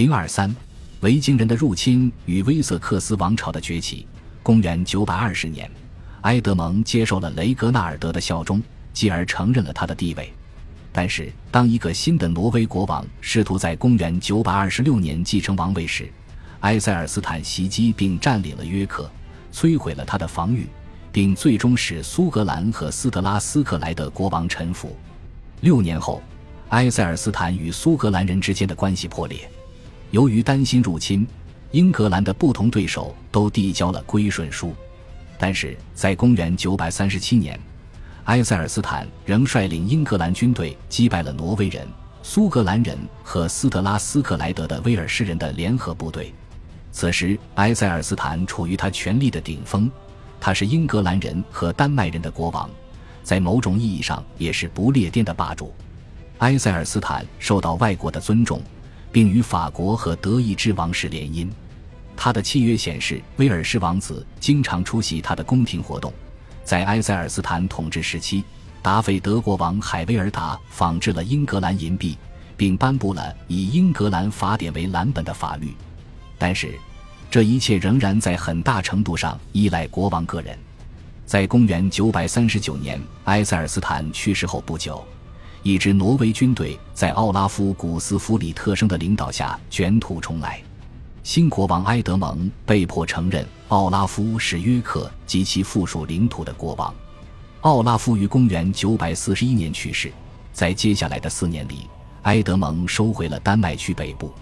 零二三，维京人的入侵与威瑟克斯王朝的崛起。公元九百二十年，埃德蒙接受了雷格纳尔德的效忠，继而承认了他的地位。但是，当一个新的挪威国王试图在公元九百二十六年继承王位时，埃塞尔斯坦袭击并占领了约克，摧毁了他的防御，并最终使苏格兰和斯特拉斯克莱德国王臣服。六年后，埃塞尔斯坦与苏格兰人之间的关系破裂。由于担心入侵，英格兰的不同对手都递交了归顺书。但是在公元九百三十七年。埃塞尔斯坦仍率领英格兰军队击败了挪威人、苏格兰人和斯特拉斯克莱德的威尔士人的联合部队。此时，埃塞尔斯坦处于他权力的顶峰，他是英格兰人和丹麦人的国王，在某种意义上也是不列颠的霸主。埃塞尔斯坦受到外国的尊重，并与法国和德意志王室联姻。他的契约显示，威尔士王子经常出席他的宫廷活动。在埃塞尔斯坦统治时期，达菲德国王海威尔达仿制了英格兰银币，并颁布了以英格兰法典为蓝本的法律。但是，这一切仍然在很大程度上依赖国王个人。在公元939年埃塞尔斯坦去世后不久，一支挪威军队在奥拉夫·古斯弗里特生的领导下卷土重来。新国王埃德蒙被迫承认奥拉夫是约克及其附属领土的国王。奥拉夫于公元941年去世，在接下来的四年里，埃德蒙收回了丹麦区北部，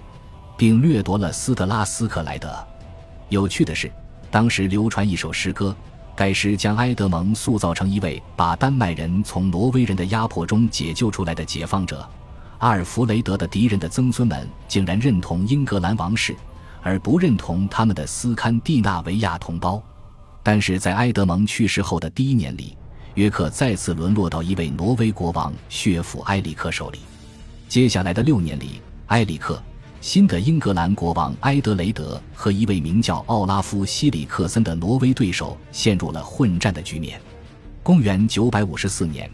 并掠夺了斯特拉斯克莱德。有趣的是，当时流传一首诗歌，该诗将埃德蒙塑造成一位把丹麦人从挪威人的压迫中解救出来的解放者。阿尔弗雷德的敌人的曾孙们竟然认同英格兰王室。而不认同他们的斯堪的纳维亚同胞，但是在埃德蒙去世后的第一年里，约克再次沦落到一位挪威国王血府埃里克手里。接下来的六年里，埃里克、新的英格兰国王埃德雷德和一位名叫奥拉夫·希里克森的挪威对手陷入了混战的局面。公元954年，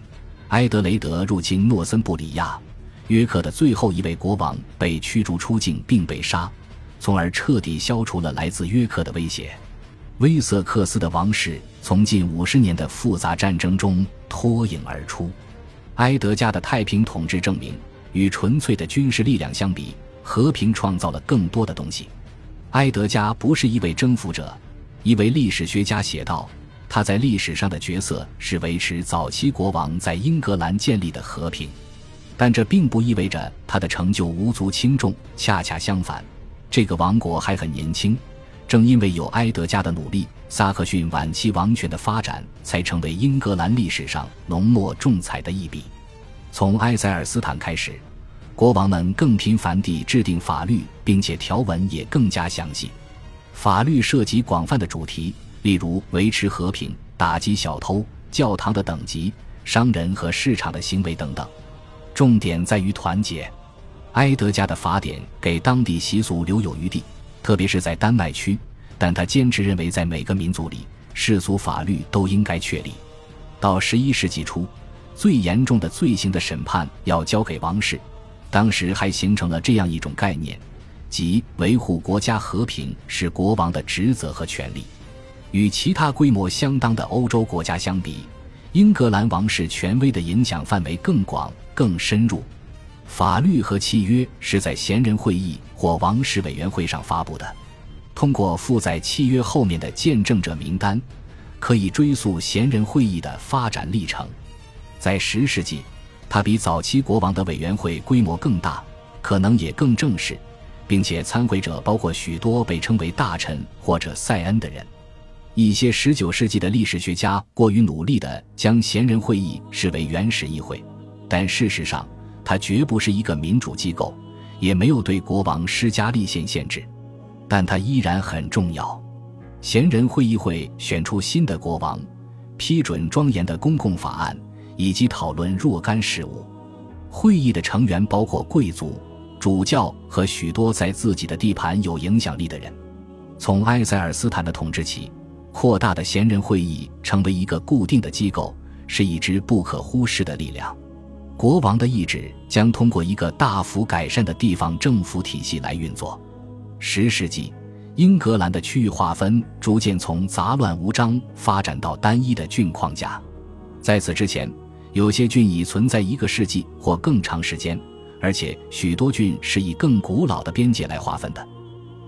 埃德雷德入侵诺森布里亚，约克的最后一位国王被驱逐出境并被杀。从而彻底消除了来自约克的威胁。威瑟克斯的王室从近五十年的复杂战争中脱颖而出。埃德加的太平统治证明，与纯粹的军事力量相比，和平创造了更多的东西。埃德加不是一位征服者，一位历史学家写道：“他在历史上的角色是维持早期国王在英格兰建立的和平，但这并不意味着他的成就无足轻重。恰恰相反。”这个王国还很年轻，正因为有埃德加的努力，萨克逊晚期王权的发展才成为英格兰历史上浓墨重彩的一笔。从埃塞尔斯坦开始，国王们更频繁地制定法律，并且条文也更加详细。法律涉及广泛的主题，例如维持和平、打击小偷、教堂的等级、商人和市场的行为等等。重点在于团结。埃德加的法典给当地习俗留有余地，特别是在丹麦区。但他坚持认为，在每个民族里，世俗法律都应该确立。到十一世纪初，最严重的罪行的审判要交给王室。当时还形成了这样一种概念，即维护国家和平是国王的职责和权利。与其他规模相当的欧洲国家相比，英格兰王室权威的影响范围更广、更深入。法律和契约是在贤人会议或王室委员会上发布的。通过附在契约后面的见证者名单，可以追溯贤人会议的发展历程。在十世纪，它比早期国王的委员会规模更大，可能也更正式，并且参会者包括许多被称为大臣或者塞恩的人。一些十九世纪的历史学家过于努力地将贤人会议视为原始议会，但事实上。它绝不是一个民主机构，也没有对国王施加立宪限制，但它依然很重要。贤人会议会选出新的国王，批准庄严的公共法案，以及讨论若干事务。会议的成员包括贵族、主教和许多在自己的地盘有影响力的人。从埃塞尔斯坦的统治起，扩大的贤人会议成为一个固定的机构，是一支不可忽视的力量。国王的意志将通过一个大幅改善的地方政府体系来运作。十世纪，英格兰的区域划分逐渐从杂乱无章发展到单一的郡框架。在此之前，有些郡已存在一个世纪或更长时间，而且许多郡是以更古老的边界来划分的。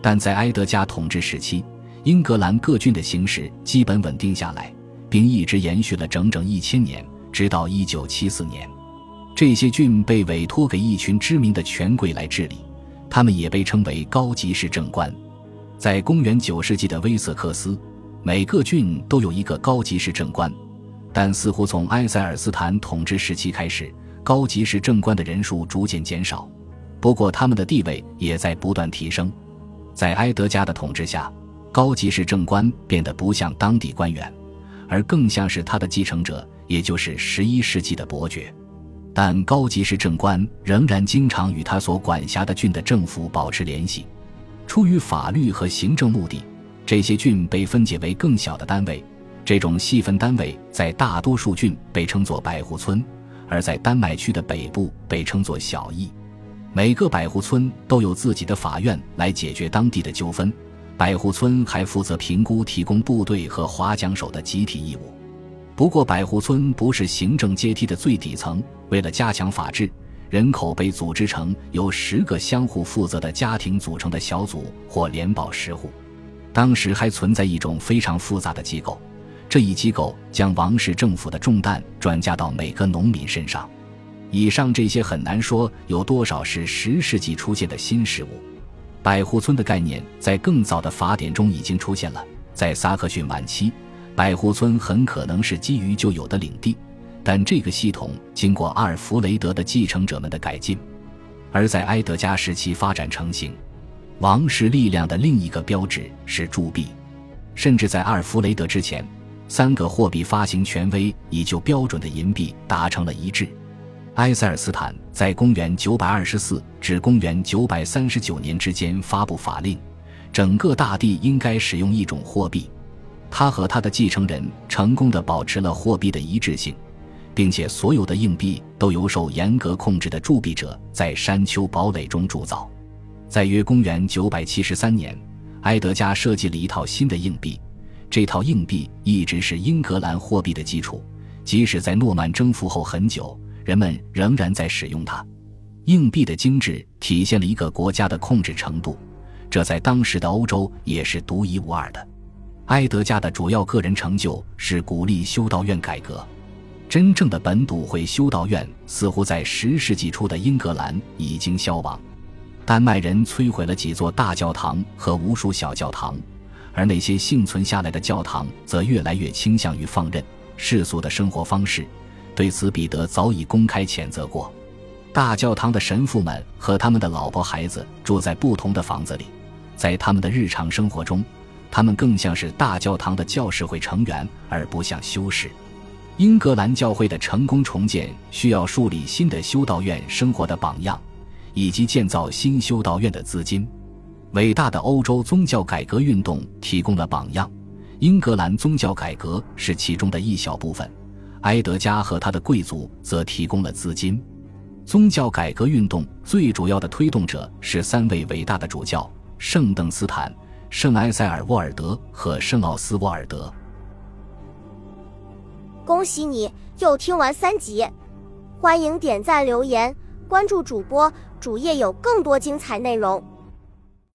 但在埃德加统治时期，英格兰各郡的形势基本稳定下来，并一直延续了整整一千年，直到一九七四年。这些郡被委托给一群知名的权贵来治理，他们也被称为高级市政官。在公元九世纪的威瑟克斯，每个郡都有一个高级市政官，但似乎从埃塞尔斯坦统治时期开始，高级市政官的人数逐渐减少。不过，他们的地位也在不断提升。在埃德加的统治下，高级市政官变得不像当地官员，而更像是他的继承者，也就是十一世纪的伯爵。但高级市政官仍然经常与他所管辖的郡的政府保持联系。出于法律和行政目的，这些郡被分解为更小的单位。这种细分单位在大多数郡被称作百户村，而在丹麦区的北部被称作小邑。每个百户村都有自己的法院来解决当地的纠纷。百户村还负责评估提供部队和划桨手的集体义务。不过，百户村不是行政阶梯的最底层。为了加强法治，人口被组织成由十个相互负责的家庭组成的小组或联保十户。当时还存在一种非常复杂的机构，这一机构将王室政府的重担转嫁到每个农民身上。以上这些很难说有多少是十世纪出现的新事物。百户村的概念在更早的法典中已经出现了，在萨克逊晚期。百户村很可能是基于旧有的领地，但这个系统经过阿尔弗雷德的继承者们的改进，而在埃德加时期发展成型。王室力量的另一个标志是铸币，甚至在阿尔弗雷德之前，三个货币发行权威已就标准的银币达成了一致。埃塞尔斯坦在公元924至公元939年之间发布法令，整个大地应该使用一种货币。他和他的继承人成功的保持了货币的一致性，并且所有的硬币都由受严格控制的铸币者在山丘堡垒中铸造。在约公元973年，埃德加设计了一套新的硬币，这套硬币一直是英格兰货币的基础，即使在诺曼征服后很久，人们仍然在使用它。硬币的精致体现了一个国家的控制程度，这在当时的欧洲也是独一无二的。埃德加的主要个人成就是鼓励修道院改革。真正的本笃会修道院似乎在十世纪初的英格兰已经消亡。丹麦人摧毁了几座大教堂和无数小教堂，而那些幸存下来的教堂则越来越倾向于放任世俗的生活方式。对此，彼得早已公开谴责过。大教堂的神父们和他们的老婆孩子住在不同的房子里，在他们的日常生活中。他们更像是大教堂的教士会成员，而不像修士。英格兰教会的成功重建需要树立新的修道院生活的榜样，以及建造新修道院的资金。伟大的欧洲宗教改革运动提供了榜样，英格兰宗教改革是其中的一小部分。埃德加和他的贵族则提供了资金。宗教改革运动最主要的推动者是三位伟大的主教：圣邓斯坦。圣埃塞尔沃尔德和圣奥斯沃尔德，恭喜你又听完三集，欢迎点赞、留言、关注主播，主页有更多精彩内容。